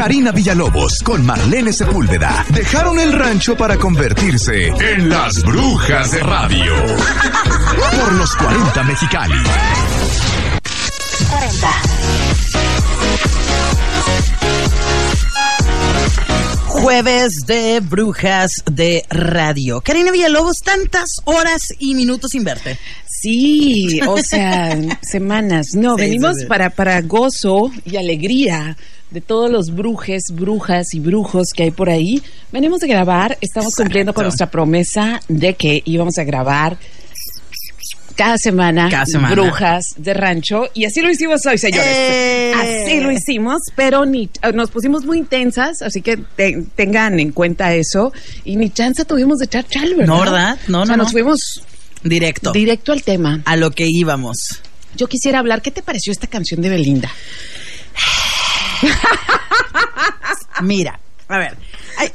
Karina Villalobos con Marlene Sepúlveda dejaron el rancho para convertirse en las brujas de radio. Por los 40 Mexicali. 40. Jueves de Brujas de Radio. Karina Villalobos, tantas horas y minutos sin verte. Sí, o sea, semanas. No, venimos Para, para gozo y alegría de todos los brujes, brujas y brujos que hay por ahí. Venimos de grabar, estamos cumpliendo con nuestra promesa de que íbamos a grabar cada semana, brujas de rancho y así lo hicimos hoy, señores. Eh. Así lo hicimos, pero ni eh, nos pusimos muy intensas, así que tengan en cuenta eso y ni chance tuvimos de echar chal, ¿verdad? No, ¿verdad? No, no, nos fuimos directo. Directo al tema. A lo que íbamos. Yo quisiera hablar, ¿qué te pareció esta canción de Belinda? Mira, a ver,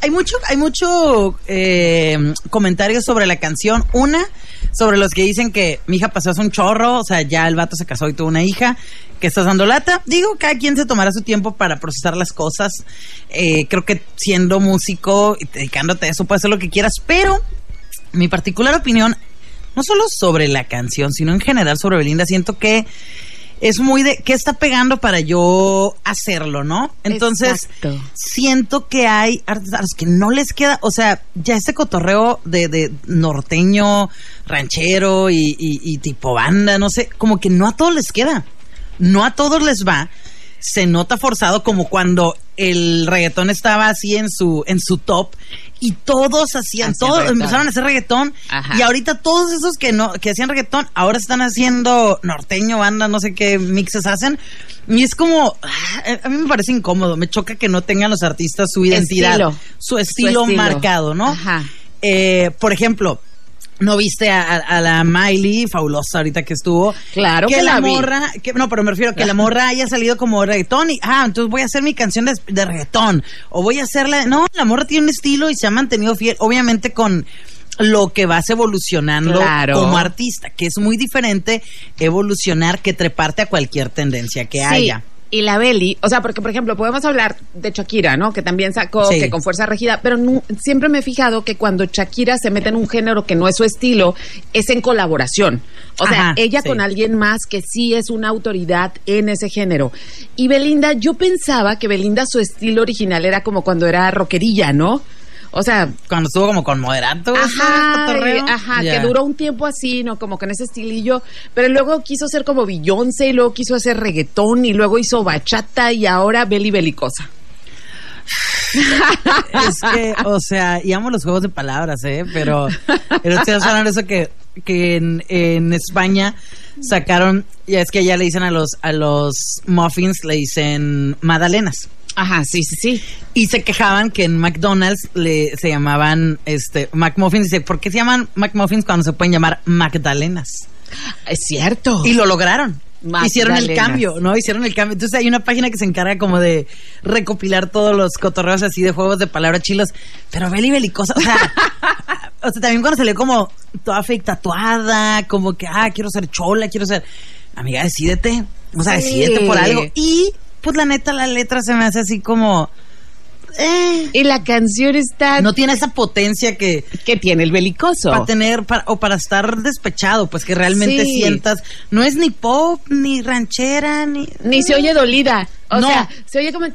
hay, mucho, hay mucho eh, comentarios sobre la canción. Una, sobre los que dicen que mi hija pasó hace un chorro, o sea, ya el vato se casó y tuvo una hija, que estás dando lata. Digo, cada quien se tomará su tiempo para procesar las cosas. Eh, creo que siendo músico y dedicándote a eso, puedes hacer lo que quieras, pero mi particular opinión, no solo sobre la canción, sino en general sobre Belinda, siento que es muy de qué está pegando para yo hacerlo, ¿no? Entonces, siento que hay artistas que no les queda, o sea, ya ese cotorreo de, norteño, ranchero y, y tipo banda, no sé, como que no a todos les queda. No a todos les va se nota forzado como cuando el reggaetón estaba así en su en su top y todos hacían, todos empezaron a hacer reggaetón y ahorita todos esos que no que hacían reggaetón ahora están haciendo norteño, banda, no sé qué mixes hacen y es como ah, a mí me parece incómodo, me choca que no tengan los artistas su identidad, su, estilo marcado, ¿no? Ajá. Eh, por ejemplo, ¿No viste a, la Miley, fabulosa ahorita que estuvo? Claro que, la, morra, que, no, pero me refiero a que la morra haya salido como reggaetón y, ah, entonces voy a hacer mi canción de, de reggaetón. O voy a hacerla, no, la morra tiene un estilo y se ha mantenido fiel, obviamente con lo que vas evolucionando como artista, que es muy diferente evolucionar que treparte a cualquier tendencia que haya y la Belly, o sea, porque por ejemplo podemos hablar de Shakira, ¿no? Que también sacó que con fuerza regida, pero siempre me he fijado que cuando Shakira se mete en un género que no es su estilo, es en colaboración. O sea, ella con alguien más que sí es una autoridad en ese género. Y Belinda, yo pensaba que Belinda su estilo original era como cuando era rockerilla, ¿no? O sea, cuando estuvo como con moderato, ajá, ajá, que duró un tiempo así, no, como con ese estilillo, pero luego quiso ser como Beyoncé y luego quiso hacer reggaetón y luego hizo bachata y ahora beli belicosa. es que, o sea, y amo los juegos de palabras, ¿eh? Pero, pero estoy hablando eso que, que en, en España sacaron, ya es que ya le dicen a los, a los muffins, le dicen magdalenas. Ajá, sí, sí, sí. Y se quejaban que en McDonald's le, se llamaban este, McMuffins. Dice, ¿por qué se llaman McMuffins cuando se pueden llamar Magdalenas? Es cierto. Y lo lograron. Hicieron el cambio, ¿no? Hicieron el cambio. Entonces hay una página que se encarga como de recopilar todos los cotorreos así de juegos de palabras chilos. Pero beli belicosa, o sea, o sea, también cuando salió como toda fake tatuada, como que, ah, quiero ser chola, quiero ser... Amiga, decídete. O sea, decídete por algo. Y pues la neta la letra se me hace así como... Eh, y la canción está... No tiene esa potencia que... Que tiene el belicoso. Para tener, o para estar despechado, pues que realmente sientas... No es ni pop, ni ranchera, ni... Ni se oye dolida. O sea, se oye como...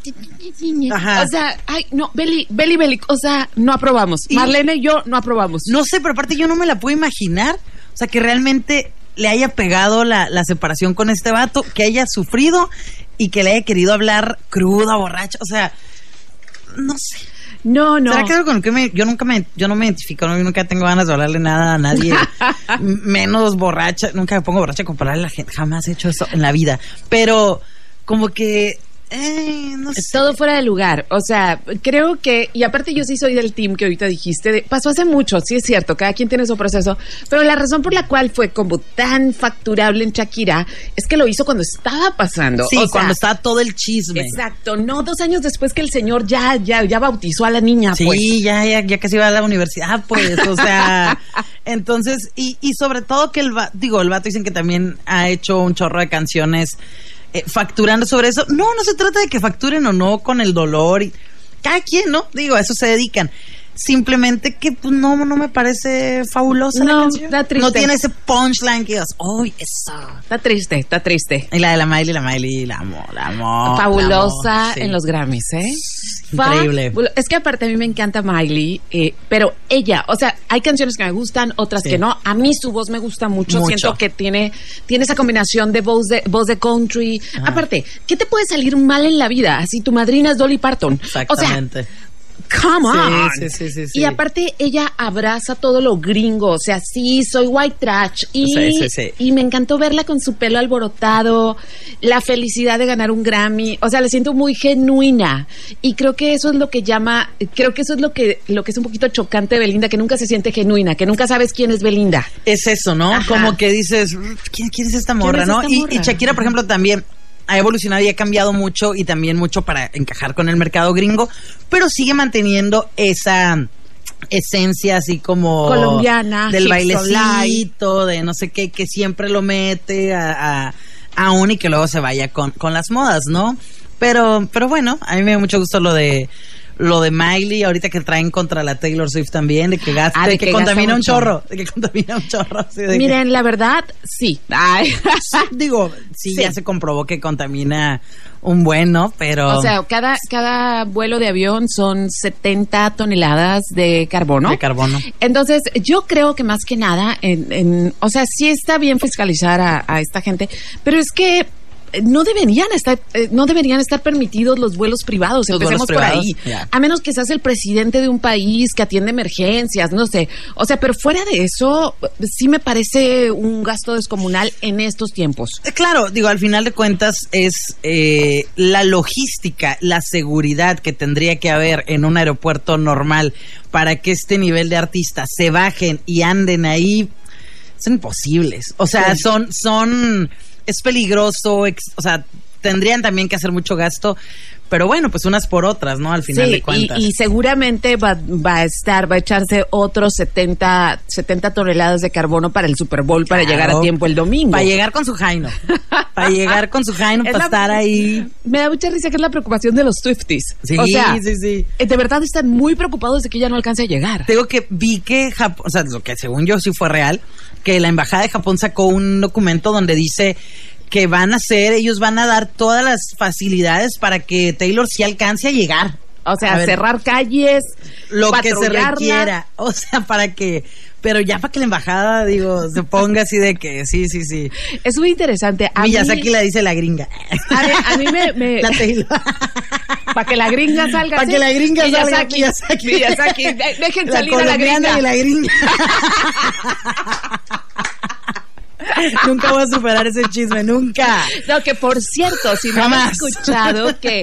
Ajá. O sea, ay, no, Beli, Beli, Beli, o sea, no aprobamos. Marlene y yo no aprobamos. No sé, pero aparte yo no me la puedo imaginar. O sea, que realmente le haya pegado la, la separación con este vato, que haya sufrido y que le haya querido hablar cruda, borracha, o sea, no sé. No, no. ¿Será que con que me, yo nunca me, yo no me identifico, ¿no? yo nunca tengo ganas de hablarle nada a nadie, menos borracha, nunca me pongo borracha con a la gente, jamás he hecho eso en la vida, pero como que eh, no sé. Todo fuera de lugar. O sea, creo que, y aparte yo sí soy del team que ahorita dijiste, pasó hace mucho, sí es cierto, cada quien tiene su proceso, pero la razón por la cual fue como tan facturable en Shakira es que lo hizo cuando estaba pasando. Sí, cuando estaba todo el chisme. Exacto, no dos años después que el señor ya, ya, ya bautizó a la niña. Sí, pues. ya, ya, ya casi iba a la universidad, pues, o sea, entonces, y, y sobre todo que el, digo, el vato dicen que también ha hecho un chorro de canciones eh, facturando sobre eso. No, no se trata de que facturen o no con el dolor. Y, cada quien, ¿no? Digo, a eso se dedican. Simplemente que pues, no, no me parece fabulosa la canción. está triste. No tiene ese punchline que digas, ¡Uy, esa! Está triste, está triste. Y la de la Miley, la Miley, la amo, la amo. Fabulosa la amo. Sí. en los Grammys, ¿eh? Increíble. Es que aparte a mí me encanta Miley, eh, pero ella, o sea, hay canciones que me gustan, otras Sí. que no. A mí su voz me gusta mucho. Mucho. Siento que tiene, tiene esa combinación de voz de, voz de country. Aparte, ¿qué te puede salir mal en la vida? Así tu madrina es Dolly Parton. O sea, Exactamente. Come on. sí, sí, sí, sí. Y aparte ella abraza todo lo gringo, o sea, sí, soy white trash y, Sí, sí, sí. y me encantó verla con su pelo alborotado, la felicidad de ganar un Grammy, o sea, la siento muy genuina y creo que eso es lo que llama, creo que eso es lo que lo que es un poquito chocante de Belinda, que nunca se siente genuina, que nunca sabes quién es Belinda. Es eso, ¿no? Ajá. Como que dices, ¿quién, quién es esta morra, es no? esta Y- morra? Y, Shakira, por ejemplo, también ha evolucionado y ha cambiado mucho y también mucho para encajar con el mercado gringo, pero sigue manteniendo esa esencia así como Colombiana, del bailecito, de no sé qué, que siempre lo mete a, a, aún y que luego se vaya con, con las modas, ¿no? Pero, pero bueno, a mí me da mucho gusto lo de lo de Miley, ahorita que traen contra la Taylor Swift también, de que gasta, Ah, de de que, contamina un chorro, de que contamina un chorro. de que- Miren, la verdad, sí. Ay. digo, sí, Sí. ya se comprobó que contamina un buen, ¿no? Pero O sea, cada, cada vuelo de avión son 70 toneladas de carbono. de carbono. Entonces, yo creo que más que nada, en, en- o sea, sí está bien fiscalizar a, a esta gente, pero es que no deberían estar, eh, no deberían estar permitidos los vuelos privados. Los Empecemos vuelos por ahí. A menos que seas el presidente de un país que atiende emergencias, no sé. O sea, pero fuera de eso, sí me parece un gasto descomunal en estos tiempos. Eh, Claro, digo, al final de cuentas es eh, la logística, la seguridad que tendría que haber en un aeropuerto normal para que este nivel de artistas se bajen y anden ahí, son imposibles. O sea, Sí. son, son, es peligroso, ex- o sea, tendrían también que hacer mucho gasto, pero bueno, pues unas por otras, ¿no? Al final Sí, de y, cuentas. y seguramente va, va a estar, va a echarse otros 70, 70 toneladas de carbono para el Super Bowl para llegar a tiempo el domingo. Para llegar con su Jaino. Para llegar con su Jaino, Es para la- estar ahí. Me da mucha risa que es la preocupación de los Swifties. Sí, o sea, sí, sí. eh, de verdad están muy preocupados de que ya no alcance a llegar. Te digo que vi que Japón, o sea, lo que según yo sí fue real, que la embajada de Japón sacó un documento donde dice que van a hacer, ellos van a dar todas las facilidades para que Taylor sí alcance a llegar. O sea, A ver, cerrar calles, lo que se requiera, o sea, para que, pero ya para que la embajada, digo, se ponga así de que sí, sí, sí. Es muy interesante. A Miyazaki mí, la dice la gringa. a mí, a mí me... me- La Taylor. para que la gringa salga. Para ¿sí? que la gringa salga Miyazaki, Miyazaki. Miyazaki, de- Dejen La salir a la gringa. y la gringa. nunca voy a superar ese chisme, nunca. No, que por cierto, si no Jamás. han escuchado que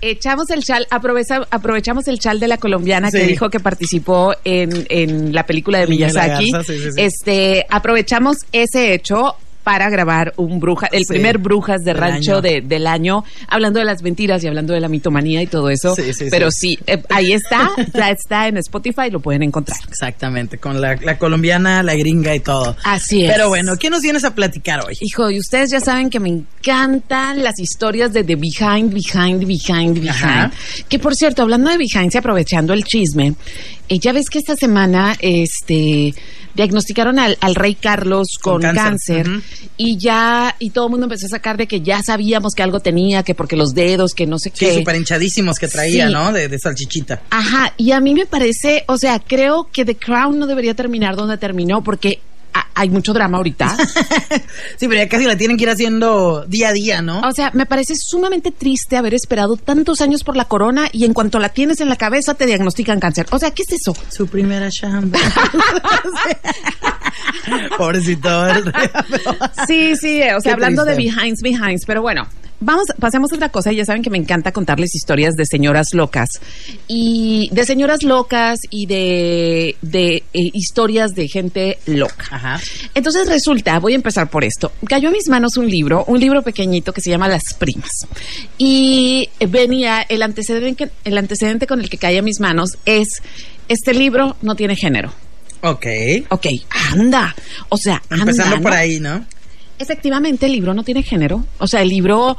echamos el chal, aprovecha- aprovechamos el chal de la colombiana que dijo que participó en, en la película de Miyazaki. Sí, sí. Este, aprovechamos ese hecho para grabar un bruja, el Sí. primer brujas de rancho de- del año, hablando de las mentiras y hablando de la mitomanía y todo eso. Sí, sí, Pero sí, eh, ahí está, ya está en Spotify, lo pueden encontrar. Exactamente, con la, la colombiana, la gringa y todo. Así es. Pero bueno, ¿qué nos vienes a platicar hoy? Hijo, y ustedes ya saben que me encantan las historias de The Behind, Behind, Behind, Behind. Ajá. Que por cierto, hablando de Behind, y aprovechando el chisme, eh, ya ves que esta semana este diagnosticaron al, al rey Carlos con, Con cáncer, y ya, y todo el mundo empezó a sacar de que ya sabíamos que algo tenía, que porque los dedos, que no sé Sí, qué. súper hinchadísimos que traía, Sí. ¿no? De, de salchichita. Ajá, y a mí me parece, o sea, creo que The Crown no debería terminar donde terminó porque hay mucho drama ahorita. sí, pero ya casi la tienen que ir haciendo día a día, ¿no? O sea, me parece sumamente triste haber esperado tantos años por la corona y en cuanto la tienes en la cabeza te diagnostican cáncer. O sea, ¿qué es eso? Su primera chamba. Pobrecito. Sí, sí, o sea, Qué hablando de behinds, behinds, pero bueno. Vamos, pasemos a otra cosa. Ya saben que me encanta contarles historias de señoras locas. Y de señoras locas y de, de eh, historias de gente loca. Ajá. Entonces resulta, voy a empezar por esto. Cayó a mis manos un libro, un libro pequeñito que se llama Las Primas. Y venía, el antecedente, el antecedente con el que cae a mis manos es, este libro no tiene género. Ok. Ok, anda. O sea, anda. Empezando por ahí, ¿no? Efectivamente, el libro no tiene género. O sea, el libro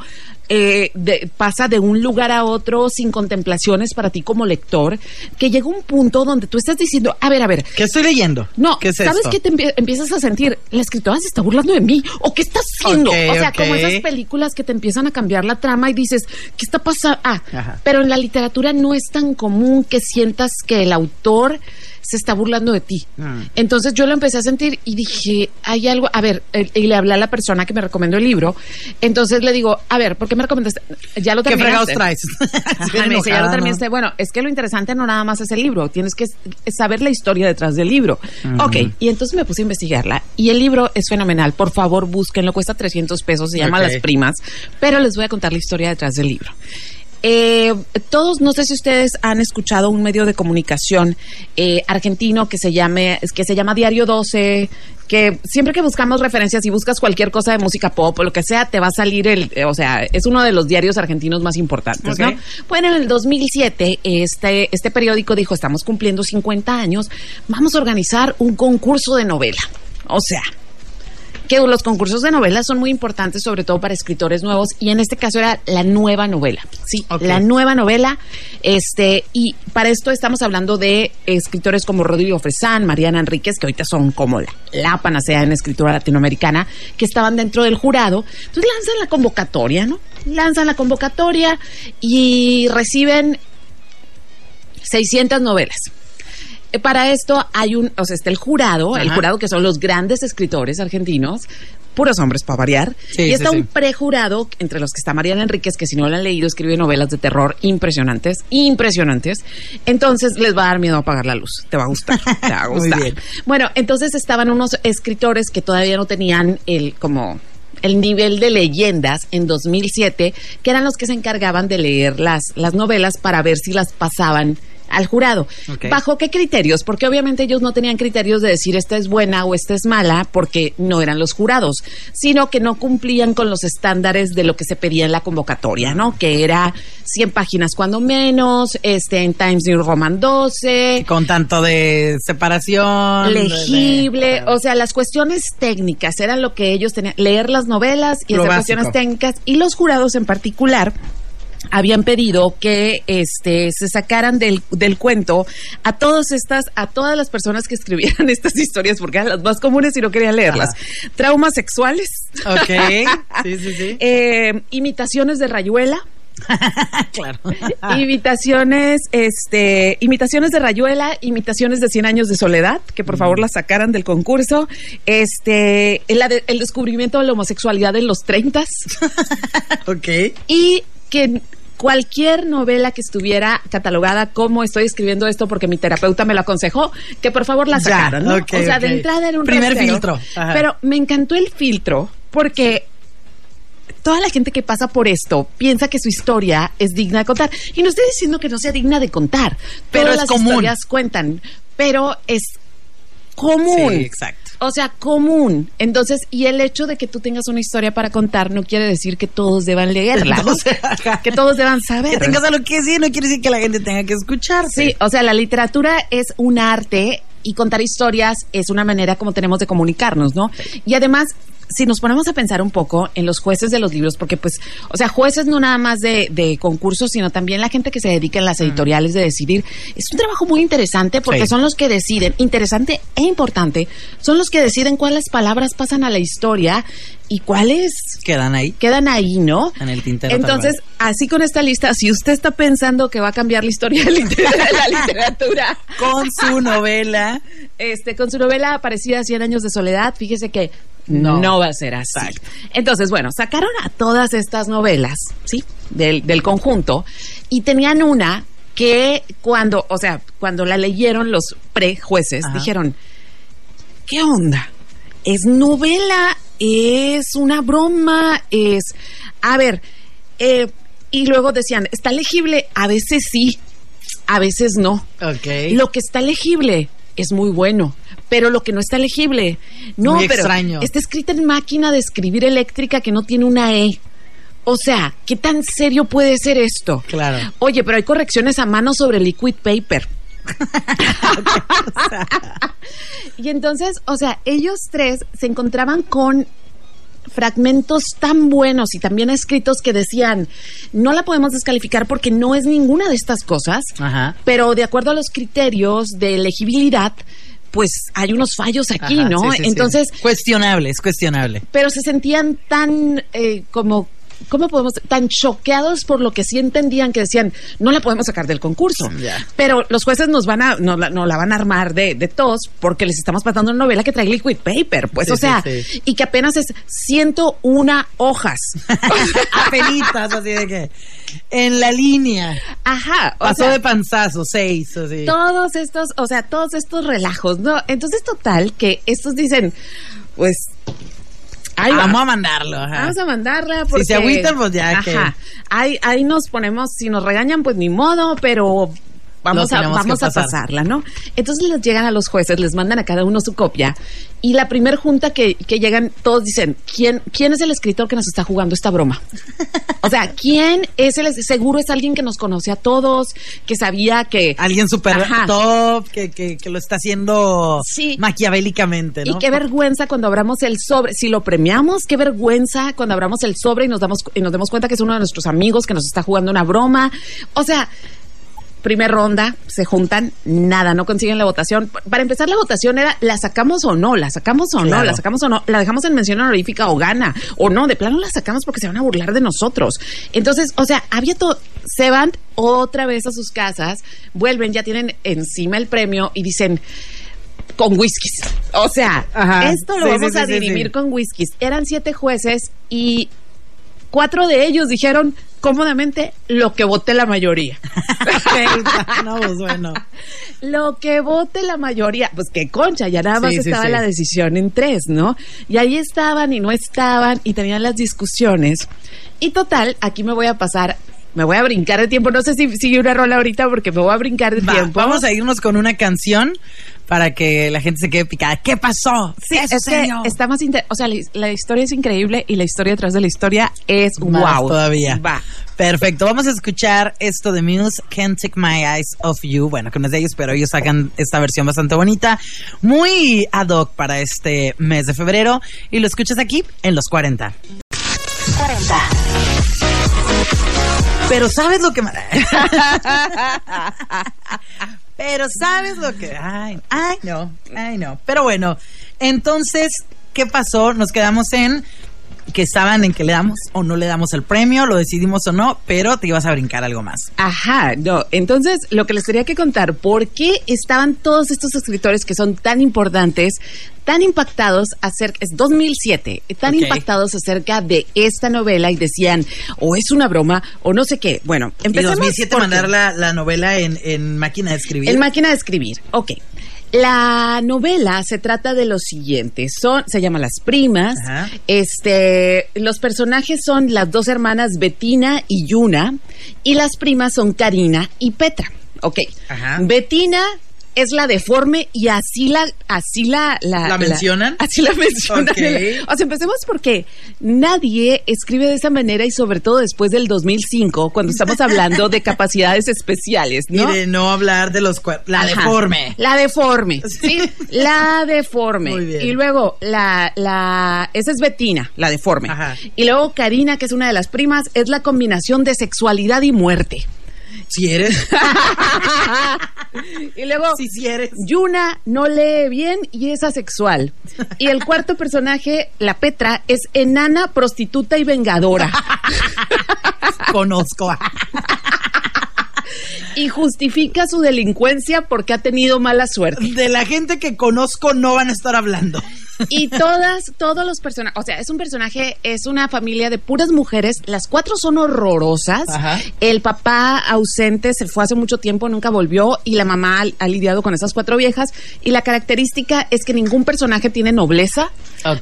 eh, de- pasa de un lugar a otro sin contemplaciones para ti como lector, que llega un punto donde tú estás diciendo, a ver, a ver, ¿Qué estoy leyendo? no, ¿Qué es ¿sabes qué te empie- empiezas a sentir? La escritora se está burlando de mí. ¿O qué está haciendo? O sea, como esas películas que te empiezan a cambiar la trama y dices, ¿qué está pasando? Ah, Ajá. pero en la literatura no es tan común que sientas que el autor se está burlando de ti. Mm. Entonces yo lo empecé a sentir y dije, hay algo, a ver, eh, y le hablé a la persona que me recomendó el libro. Entonces le digo, a ver, ¿por qué me recomendaste? Ya lo ¿Qué terminaste. fregados traes? Ajá, me dice, ya lo terminaste. Bueno, es que lo interesante no nada más es el libro, tienes que saber la historia detrás del libro. Ok, y entonces me puse a investigarla y el libro es fenomenal. Por favor, búsquenlo, cuesta 300 pesos, se llama. Las Primas, pero les voy a contar la historia detrás del libro. Eh, todos, no sé si ustedes han escuchado un medio de comunicación eh, argentino que se llame, que se llama Diario 12, que siempre que buscamos referencias y buscas cualquier cosa de música pop o lo que sea, te va a salir el, eh, o sea, es uno de los diarios argentinos más importantes. ¿no? Bueno, en el 2007 este, este periódico dijo, estamos cumpliendo 50 años, vamos a organizar un concurso de novela. O sea, que los concursos de novelas son muy importantes, sobre todo para escritores nuevos, y en este caso era la nueva novela, sí, Ok. la nueva novela, este, y para esto estamos hablando de escritores como Rodrigo Fresán, Mariana Enríquez, que ahorita son como la, la panacea en escritura latinoamericana, que estaban dentro del jurado, entonces lanzan la convocatoria, ¿no? Lanzan la convocatoria y reciben 600 novelas. Para esto hay un, o sea, está el jurado, el jurado que son los grandes escritores argentinos, puros hombres para variar, Sí, y está sí. un prejurado entre los que está Mariana Enríquez, que si no la han leído escribe novelas de terror impresionantes, impresionantes. Entonces les va a dar miedo apagar la luz, te va a gustar, te va a Muy gustar. bien. Bueno, entonces estaban unos escritores que todavía no tenían el como el nivel de leyendas en 2007, que eran los que se encargaban de leer las, las novelas para ver si las pasaban al jurado. ¿Bajo qué criterios? Porque obviamente ellos no tenían criterios de decir esta es buena o esta es mala, porque no eran los jurados, sino que no cumplían con los estándares de lo que se pedía en la convocatoria, ¿no? Que era 100 páginas cuando menos, este en Times New Roman 12, Con tanto de separación. de- legible, de- o sea, las cuestiones técnicas eran lo que ellos tenían, leer las novelas y básico. cuestiones técnicas y los jurados en particular habían pedido que este se sacaran del, del cuento a todas estas a todas las personas que escribieran estas historias porque eran las más comunes y no querían leerlas traumas sexuales Ok. Sí, sí, sí. eh, imitaciones de rayuela claro. imitaciones, este, imitaciones de Rayuela, imitaciones de 100 años de soledad, que por favor las sacaran del concurso, este, el, el descubrimiento de la homosexualidad en los 30 ok. y que cualquier novela que estuviera catalogada como estoy escribiendo esto porque mi terapeuta me lo aconsejó, que por favor la sacaran, ¿no? o sea, de entrada era un Primer rasero. filtro, ajá. Pero me encantó el filtro porque toda la gente que pasa por esto piensa que su historia es digna de contar. Y no estoy diciendo que no sea digna de contar, Pero Todas es las común. historias cuentan, pero es común. Sí, exacto. O sea, común. Entonces, y el hecho de que tú tengas una historia para contar no quiere decir que todos deban leerla, que todos deban saber. Que tengas algo que decir no quiere decir que la gente tenga que escuchar. Sí, o sea, la literatura es un arte y contar historias es una manera como tenemos de comunicarnos, ¿no? Y además, si nos ponemos a pensar un poco en los jueces de los libros, porque pues, o sea, jueces no nada más de, de concursos, sino también la gente que se dedica en las editoriales de decidir, es un trabajo muy interesante porque Sí. son los que deciden, interesante e importante, son los que deciden cuáles palabras pasan a la historia y cuáles Quedan ahí. quedan ahí, ¿no? En el tintero, Entonces, así con esta lista, si usted está pensando que va a cambiar la historia de la literatura, Con su novela. este, con su novela aparecida 100 años de soledad, fíjese que no, No. va a ser así. Exacto. Entonces, bueno, sacaron a todas estas novelas, ¿sí? Del, del conjunto, y tenían una que cuando, o sea, cuando la leyeron los prejueces, Ajá. dijeron, ¿qué onda? ¿Es novela? ¿Es una broma? ¿Es... A ver, eh, y luego decían, ¿está legible? A veces sí, a veces no. Lo que está legible es muy bueno, pero lo que no está legible, no, Muy pero extraño. está escrita en máquina de escribir eléctrica que no tiene una E. O sea, ¿qué tan serio puede ser esto? Claro. Oye, pero hay correcciones a mano sobre liquid paper. y entonces, o sea, ellos tres se encontraban con fragmentos tan buenos y también escritos que decían, no la podemos descalificar porque no es ninguna de estas cosas, Ajá. pero de acuerdo a los criterios de elegibilidad, pues hay unos fallos aquí, Ajá, ¿no? sí, sí, sí. Entonces, Cuestionable, es cuestionable. pero se sentían tan eh, como ¿Cómo podemos tan choqueados por lo que sí entendían que decían no la podemos sacar del concurso? Ya. Pero los jueces nos van a no, la- van a armar de, de tos porque les estamos pasando una novela que trae liquid paper, pues Sí, o sí, sea, sí. y que apenas es 101 hojas. Apenitas, así de que. En la línea. Ajá, o Pasó sea, de panzazo, seis, así. todos estos, o sea, todos estos relajos, ¿no? Entonces, total, que estos dicen, pues, ahí va. Vamos a mandarlo. ajá. Vamos a mandarla porque... se agüitan, pues ya Ajá. que- Ahí, ahí nos ponemos, si nos regañan, pues ni modo, pero vamos, a, vamos a pasar. pasarla, ¿no? Entonces les llegan a los jueces, les mandan a cada uno su copia y la primer junta que, que llegan, todos dicen, ¿quién, ¿quién es el escritor que nos está jugando esta broma? O sea, ¿quién es el... Seguro es alguien que nos conoce a todos, que sabía que... Alguien súper Ajá. top que, que, que lo está haciendo Sí. maquiavélicamente, ¿no? Y qué vergüenza cuando abramos el sobre, si lo premiamos, qué vergüenza cuando abramos el sobre y nos damos y nos demos cuenta que es uno de nuestros amigos que nos está jugando una broma. O sea, primer ronda, se juntan, nada, no consiguen la votación. Para empezar la votación era la sacamos o no, la sacamos o no, la sacamos o no, la dejamos en mención honorífica o gana o no, de plano la sacamos porque se van a burlar de nosotros. Entonces, o sea, había todo, se van otra vez a sus casas, vuelven, ya tienen encima el premio y dicen con whiskies. O sea, Ajá. esto lo Sí, vamos sí, a dirimir sí. con whiskies. Eran siete jueces y cuatro de ellos dijeron cómodamente lo que vote la mayoría. no, pues bueno. lo que vote la mayoría. Pues qué concha, ya nada más Sí, sí, estaba sí. la decisión en tres, ¿no? Y ahí estaban y no estaban y tenían las discusiones. Y total, aquí me voy a pasar. Me voy a brincar de tiempo. No sé si sigue una rola ahorita porque me voy a brincar de Va, tiempo. vamos a irnos con una canción para que la gente se quede picada. ¿Qué pasó? Sí, ¿Qué es que está más inter- o sea, la, la historia es increíble y la historia detrás de la historia es Más wow. todavía. Va. Perfecto, vamos a escuchar esto de Muse, Can't Take My Eyes Off You. Bueno, que no es de ellos, pero ellos sacan esta versión bastante bonita, muy ad hoc para este mes de febrero. Y lo escuchas aquí en los 40. 40. Pero sabes lo que... Pero sabes lo que... Ay, ay, no, ay, no. Pero bueno, entonces, ¿qué pasó? Nos quedamos en que estaban en que le damos o no le damos el premio, lo decidimos o no, pero te ibas a brincar algo más. Ajá, no. Entonces, lo que les tenía que contar, ¿por qué estaban todos estos escritores que son tan importantes, tan impactados acerca, es 2007, tan impactados acerca de esta novela y decían, o es una broma, o no sé qué? Bueno, Y empecemos 2007 porque- mandar la, la novela en, en máquina de escribir. En máquina de escribir, ok. La novela se trata de lo siguiente, son, se llama Las Primas, Ajá. este, los personajes son las dos hermanas Betina y Yuna, y las primas son Karina y Petra, ok. Ajá. Betina es la deforme y así la, así la, ¿La mencionan? así la mencionan. Ok. O sea, empecemos porque nadie escribe de esa manera y sobre todo después del 2005, cuando estamos hablando de capacidades especiales, Y ¿no? de no hablar de los cuer- La Ajá. deforme. La deforme. Sí. La deforme. Muy bien. Y luego la, la, esa es Betina, la deforme. Ajá. Y luego Karina, que es una de las primas, es la combinación de sexualidad y muerte. Si eres. y luego si, si eres. Yuna no lee bien y es asexual. Y el cuarto personaje, la Petra, es enana, prostituta y vengadora. Conozco. y justifica su delincuencia porque ha tenido mala suerte. De la gente que conozco no van a estar hablando. Y todas, todos los personajes, o sea, es un personaje, es una familia de puras mujeres, las cuatro son horrorosas. Ajá. El papá ausente se fue hace mucho tiempo, nunca volvió, y la mamá ha lidiado con esas cuatro viejas. Y la característica es que ningún personaje tiene nobleza.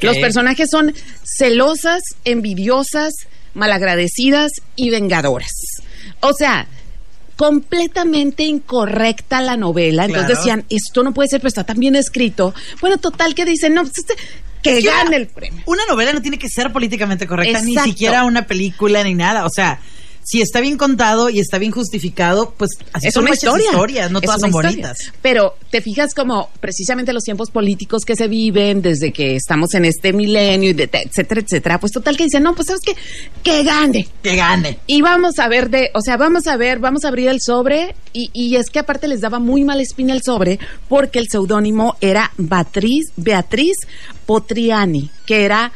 Los personajes son celosas, envidiosas, malagradecidas y vengadoras. O sea, completamente incorrecta la novela. Entonces Claro. decían, esto no puede ser, pero está tan bien escrito. Bueno, total que dicen, no, pues, este, que gane el premio. Una novela no tiene que ser políticamente correcta, ni siquiera una película ni nada. O sea, si está bien contado y está bien justificado, pues así es son una historia. historias, no Es todas son historia. bonitas. Pero te fijas como precisamente los tiempos políticos que se viven desde que estamos en este milenio, etcétera, etcétera. Pues total que dicen, no, pues sabes qué, que gane. Que gane. Y vamos a ver de, o sea, vamos a ver, vamos a abrir el sobre y, y es que aparte les daba muy mala espina el sobre porque el seudónimo era Beatriz, Beatriz Potriani, que era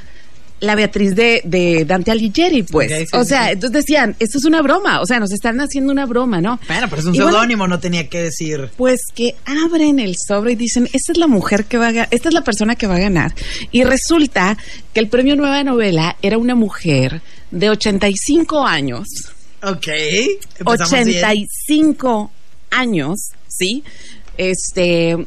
la Beatriz de, de Dante Alighieri, pues. Sí, o sea, sí. entonces decían, esto es una broma, o sea, nos están haciendo una broma, ¿no? Bueno, pero es un bueno, seudónimo, no tenía que decir. pues que abren el sobre y dicen, esta es la mujer que va a ganar, esta es la persona que va a ganar. Y resulta que el premio Nueva Novela era una mujer de 85 años. Ok. empezamos bien. 85 años, ¿sí? Este,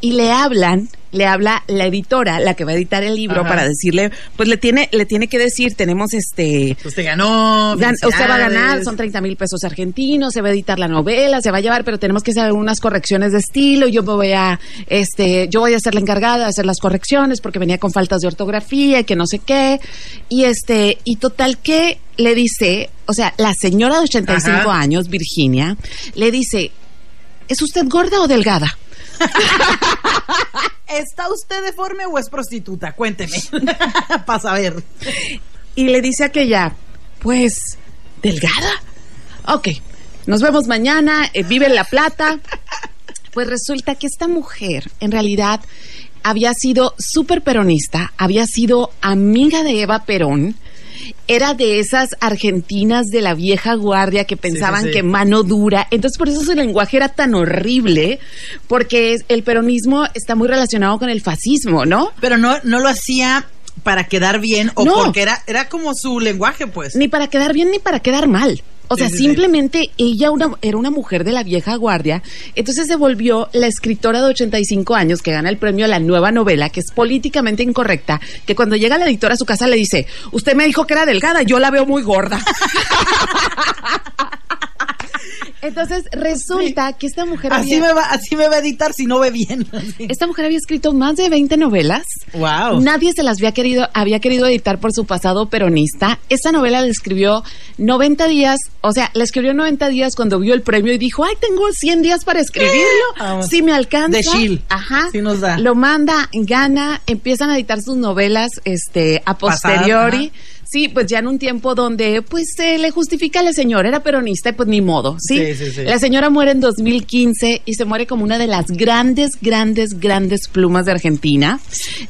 y le hablan, le habla la editora, la que va a editar el libro, Ajá. para decirle, pues le tiene, le tiene que decir, tenemos este, Usted ganó. Gan- usted va a ganar, son 30 mil pesos argentinos, se va a editar la novela, se va a llevar, pero tenemos que hacer unas correcciones de estilo. Yo me voy a, este, yo voy a ser la encargada de hacer las correcciones porque venía con faltas de ortografía y que no sé qué. Y este, y total que le dice, o sea, la señora de 85 Ajá. años, Virginia, le dice, ¿es usted gorda o delgada? ¿Está usted deforme o es prostituta? Cuénteme. Para saber. Y le dice aquella, pues, ¿delgada? Ok, nos vemos mañana, eh, vive en La Plata. Pues resulta que esta mujer, en realidad, había sido súper peronista, había sido amiga de Eva Perón, era de esas argentinas de la vieja guardia que pensaban sí. que mano dura. Entonces, por eso su lenguaje era tan horrible, porque el peronismo está muy relacionado con el fascismo, ¿no? Pero no, no lo hacía para quedar bien o No. porque era, era como su lenguaje, pues. ni para quedar bien ni para quedar mal. O sea, sí, sí. simplemente ella una- era una mujer de la vieja guardia, entonces se volvió la escritora de 85 años que gana el premio a la nueva novela, que es políticamente incorrecta, que cuando llega la editora a su casa le dice, usted me dijo que era delgada, yo la veo muy gorda. entonces resulta que esta mujer Así había, me, va, así me va a editar si no ve bien. esta mujer había escrito más de 20 novelas. wow. Nadie se las había querido, había querido editar por su pasado peronista. Esta novela la escribió 90 días, o sea, la escribió 90 días cuando vio el premio y dijo, ay, tengo 100 días para escribirlo. Vamos. Si me alcanza. De Shield. Ajá. Sí nos da. Lo manda, gana, empiezan a editar sus novelas, este, a posteriori. ajá. Sí, pues ya en un tiempo donde, pues, se le justifica a la señora, era peronista y pues ni modo, ¿sí? Sí, sí, sí. La señora muere en 2015 y se muere como una de las grandes, grandes, grandes plumas de Argentina.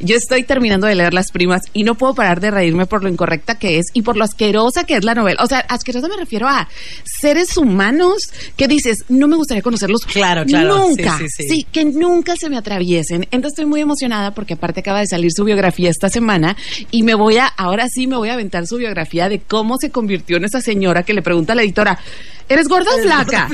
Yo estoy terminando de leer Las Primas y no puedo parar de reírme por lo incorrecta que es y por lo asquerosa que es la novela. O sea, asquerosa me refiero a seres humanos que dices, no me gustaría conocerlos. Claro, claro. Nunca. Sí, sí, sí. que nunca se me atraviesen. Entonces estoy muy emocionada porque aparte acaba de salir su biografía esta semana y me voy a, ahora sí me voy a su biografía de cómo se convirtió en esa señora que le pregunta a la editora, ¿eres gorda o flaca?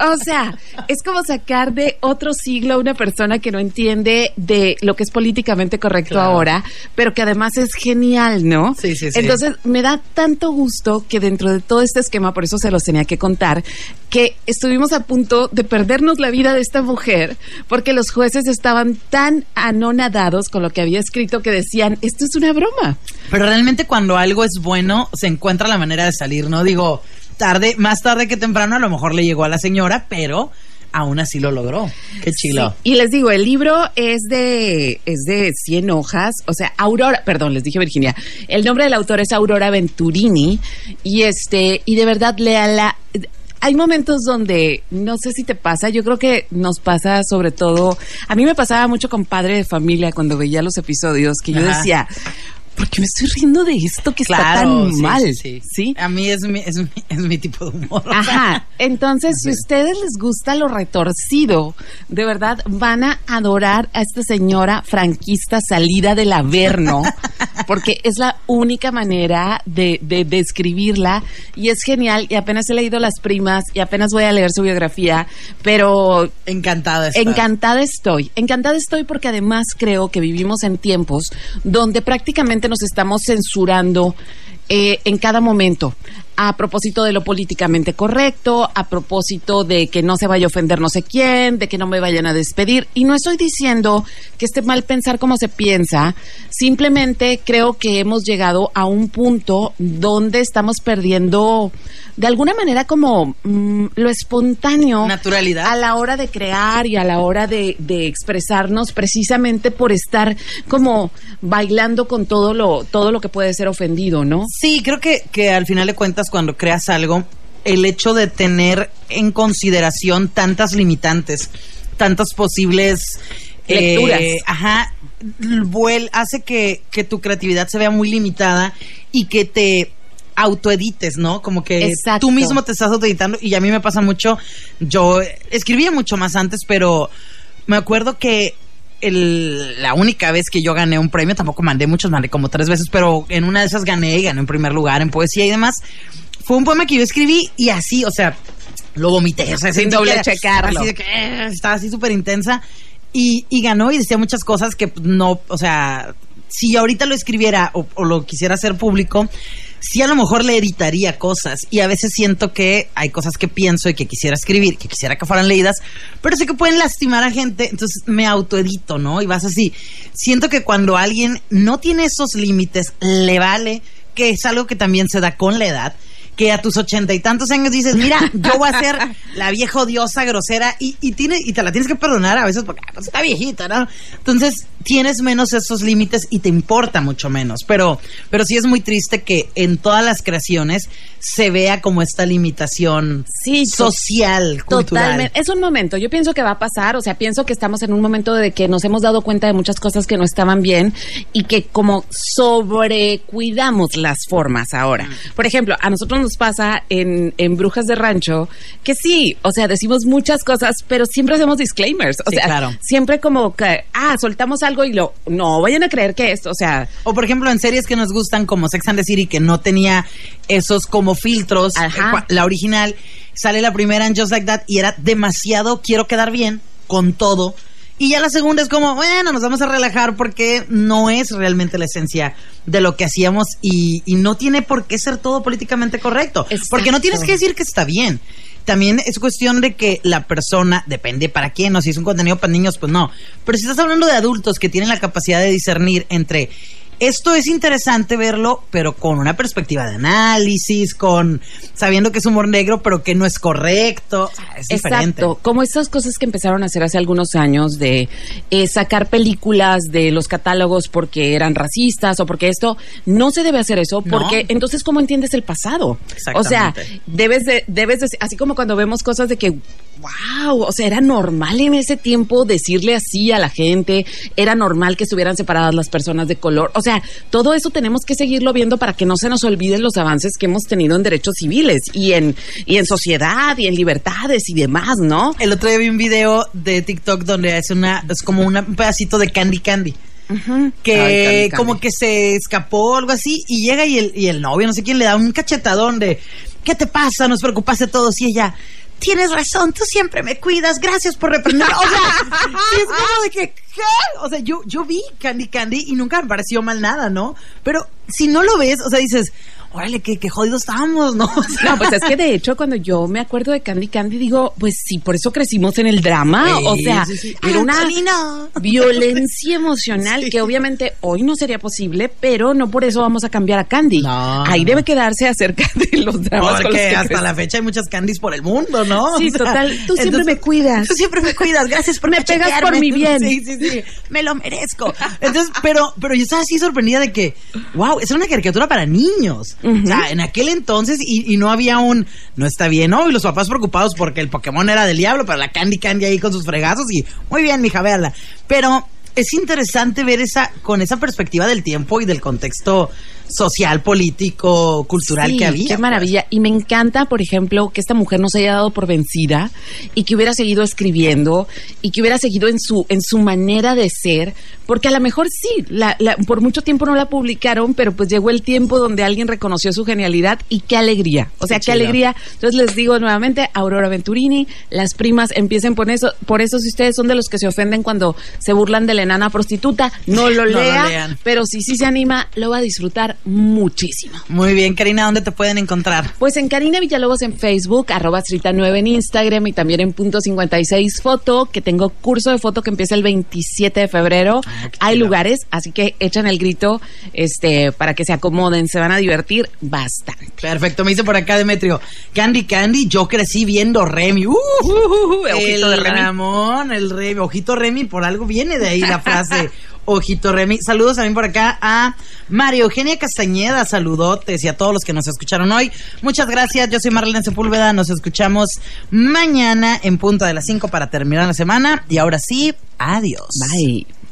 O sea, es como sacar de otro siglo a una persona que no entiende de lo que es políticamente correcto Claro. ahora, pero que además es genial, ¿no? Sí, sí, sí. Entonces, me da tanto gusto que dentro de todo este esquema, por eso se los tenía que contar, que estuvimos a punto de perdernos la vida de esta mujer, porque los jueces estaban tan anonadados con lo que había escrito que decían, esto es una broma. Pero realmente cuando algo es bueno, se encuentra la manera de salir, ¿no? Digo, tarde, más tarde que temprano, a lo mejor le llegó a la señora, pero aún así lo logró. Qué chilo. Sí, Y les digo, el libro es de es de 100 hojas, o sea, Aurora, perdón, les dije Virginia. El nombre del autor es Aurora Venturini y este y de verdad léala. Hay momentos donde no sé si te pasa, yo creo que nos pasa sobre todo, a mí me pasaba mucho con Padre de Familia cuando veía los episodios que yo Ajá. decía, ¿por qué me estoy riendo de esto que está tan sí, mal? sí, sí. ¿Sí? A mí es mi, es mi, es mi tipo de humor. Ajá, entonces si a ustedes les gusta lo retorcido, de verdad van a adorar a esta señora franquista salida del Averno, porque es la única manera de, de describirla y es genial y apenas he leído las primas y apenas voy a leer su biografía, pero Encantada está. Encantada estoy, encantada estoy porque además creo que vivimos en tiempos donde prácticamente nos estamos censurando eh, en cada momento. A propósito de lo políticamente correcto, a propósito de que no se vaya a ofender no sé quién, de que no me vayan a despedir. Y no estoy diciendo que esté mal pensar como se piensa, simplemente creo que hemos llegado a un punto donde estamos perdiendo de alguna manera como mm, lo espontáneo. Naturalidad. A la hora de crear y a la hora de, de expresarnos precisamente por estar como bailando con todo lo, todo lo que puede ser ofendido, ¿no? Sí, creo que, que al final de cuentas cuando creas algo, el hecho de tener en consideración tantas limitantes, tantas posibles lecturas. Eh, ajá, vuel, hace que, que tu creatividad se vea muy limitada y que te autoedites, ¿no? Como que Exacto. tú mismo te estás autoeditando y a mí me pasa mucho, yo escribía mucho más antes, pero me acuerdo que el- la única vez que yo gané un premio, tampoco mandé muchos, mandé como tres veces, pero en una de esas gané y gané en primer lugar en poesía y demás. Fue un poema que yo escribí y así, o sea, lo vomité. O sea, Sin doble checarlo. Así de que eh, estaba así súper intensa. Y, y ganó y decía muchas cosas que no, o sea, si ahorita lo escribiera o, o lo quisiera hacer público, sí a lo mejor le editaría cosas. Y a veces siento que hay cosas que pienso y que quisiera escribir, que quisiera que fueran leídas, pero sé que pueden lastimar a gente, entonces me autoedito, ¿no? Y vas así. Siento que cuando alguien no tiene esos límites, le vale, que es algo que también se da con la edad que a tus ochenta y tantos años dices, mira, yo voy a ser la vieja odiosa, grosera, y, y, tiene, y te la tienes que perdonar a veces porque ah, pues, está viejita, ¿no? Entonces tienes menos esos límites y te importa mucho menos. Pero, pero sí es muy triste que en todas las creaciones se vea como esta limitación Sí, social, cultural. Totalmente. Es un momento. Yo pienso que va a pasar. O sea, pienso que estamos en un momento de que nos hemos dado cuenta de muchas cosas que no estaban bien y que como sobrecuidamos las formas ahora. Por ejemplo, a nosotros nos pasa en, en Brujas de Rancho que sí, o sea, decimos muchas cosas, pero siempre hacemos disclaimers. O Sí, sea, claro. siempre como que, ah, soltamos algo y lo, no, vayan a creer que esto, o sea, O por ejemplo, en series que nos gustan como Sex and the City, que no tenía esos como filtros, Ajá. eh, cua- la original, sale la primera en Just Like That y era demasiado, quiero quedar bien con todo. Y ya la segunda es como, bueno, nos vamos a relajar porque no es realmente la esencia de lo que hacíamos y, y no tiene por qué ser todo políticamente correcto. Exacto. Porque no tienes que decir que está bien. También es cuestión de que la persona, depende para quién, o si es un contenido para niños, pues no. Pero si estás hablando de adultos que tienen la capacidad de discernir entre esto es interesante verlo, pero con una perspectiva de análisis, con sabiendo que es humor negro, pero que no es correcto. Sea, es diferente. Exacto, como esas cosas que empezaron a hacer hace algunos años de eh, sacar películas de los catálogos porque eran racistas o porque esto no se debe hacer eso No. porque entonces cómo entiendes el pasado. O sea, debes de debes de así como cuando vemos cosas de que wow, o sea, era normal en ese tiempo decirle así a la gente, era normal que estuvieran separadas las personas de color. O sea, todo eso tenemos que seguirlo viendo para que no se nos olviden los avances que hemos tenido en derechos civiles y en y en sociedad y en libertades y demás, ¿no? El otro día vi un video de TikTok donde es una, es como una- un pedacito de Candy Candy. Que Ay, Candy Candy. como que se escapó o algo así y llega y el, y el novio, no sé quién, le da un cachetadón de ¿qué te pasa? Nos preocupaste todos y ella Tienes razón, tú siempre me cuidas, gracias por reprender. O sea, es como de que. O sea, yo, yo vi Candy Candy y nunca me pareció mal nada, ¿no? Pero si no lo ves, o sea, dices, órale, qué, qué jodidos estamos, ¿no? O sea, No, pues es que de hecho cuando yo me acuerdo de Candy Candy digo, pues sí, por eso crecimos en el drama, o sea, sí, sí. era una Angelina. violencia emocional que obviamente hoy no sería posible, pero no por eso vamos a cambiar a Candy. No, Ahí no. debe quedarse acerca de los dramas con los Porque que hasta la fecha hay muchas candies por el mundo, ¿no? Sí, total. Tú siempre me cuidas. Tú siempre me cuidas. Gracias por Me pegas por mi bien. Sí, sí, sí. Me lo merezco. Entonces, pero, pero yo estaba así sorprendida de que, wow, es una caricatura para niños. O sea, en aquel entonces y, y no había un, no está bien, ¿no? Y los papás preocupados porque el Pokémon era del diablo, pero la Candy Candy ahí con sus fregazos y muy bien, mija, véanla. Pero es interesante ver esa, con esa perspectiva del tiempo y del contexto social, político, cultural Sí, que había. Qué pues. maravilla. Y me encanta, por ejemplo, que esta mujer no se haya dado por vencida y que hubiera seguido escribiendo y que hubiera seguido en su, en su manera de ser, porque a lo mejor sí, la- la- por mucho tiempo no la publicaron, pero pues llegó el tiempo donde alguien reconoció su genialidad y qué alegría. O sea, Qué alegría. Entonces les digo nuevamente, Aurora Venturini, las primas empiecen por eso, por eso si ustedes son de los que se ofenden cuando se burlan de la enana prostituta, no lo No lo lea, lean. pero si sí se anima, lo va a disfrutar muchísimo. Muy bien, Karina, ¿dónde te pueden encontrar? Pues en Karina Villalobos en Facebook, arroba 9 en Instagram y también en punto 56 foto, que tengo curso de foto que empieza el 27 de febrero. Ah, Hay lugares, así que echan el grito este para que se acomoden, se van a divertir bastante. Perfecto, me dice por acá Demetrio, Candy Candy, yo crecí viendo Remy. Uh, uh, uh, ojito de Remy. Ramón, el Remy, ojito Remy, por algo viene de ahí la frase. Ojito Remy. Saludos también por acá a María Eugenia Castañeda. Saludotes y a todos los que nos escucharon hoy. Muchas gracias. Yo soy Marlene Sepúlveda. Nos escuchamos mañana en punto de las 5 para terminar la semana. Y ahora sí, adiós. Bye.